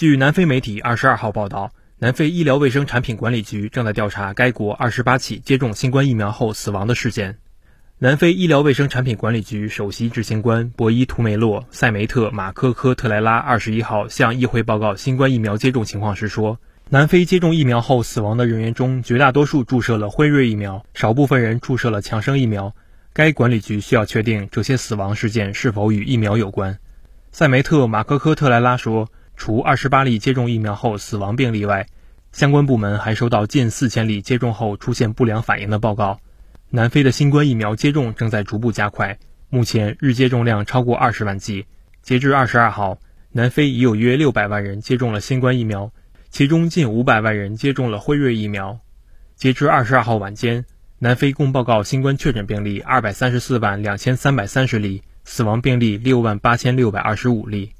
据南非媒体二十二号报道，南非医疗卫生产品管理局正在调查该国二十八起接种新冠疫苗后死亡的事件。南非医疗卫生产品管理局首席执行官博伊图梅洛·塞梅特·马科科特莱拉二十一号向议会报告新冠疫苗接种情况时说，南非接种疫苗后死亡的人员中，绝大多数注射了辉瑞疫苗，少部分人注射了强生疫苗。该管理局需要确定这些死亡事件是否与疫苗有关。塞梅特·马科科特莱拉说，除二十八例接种疫苗后死亡病例外，相关部门还收到近四千例接种后出现不良反应的报告。南非的新冠疫苗接种正在逐步加快，目前日接种量超过二十万剂。截至二十二号，南非已有约六百万人接种了新冠疫苗，其中近五百万人接种了辉瑞疫苗。截至二十二号晚间，南非共报告新冠确诊病例二百三十四万两千三百三十例，死亡病例六万八千六百二十五例。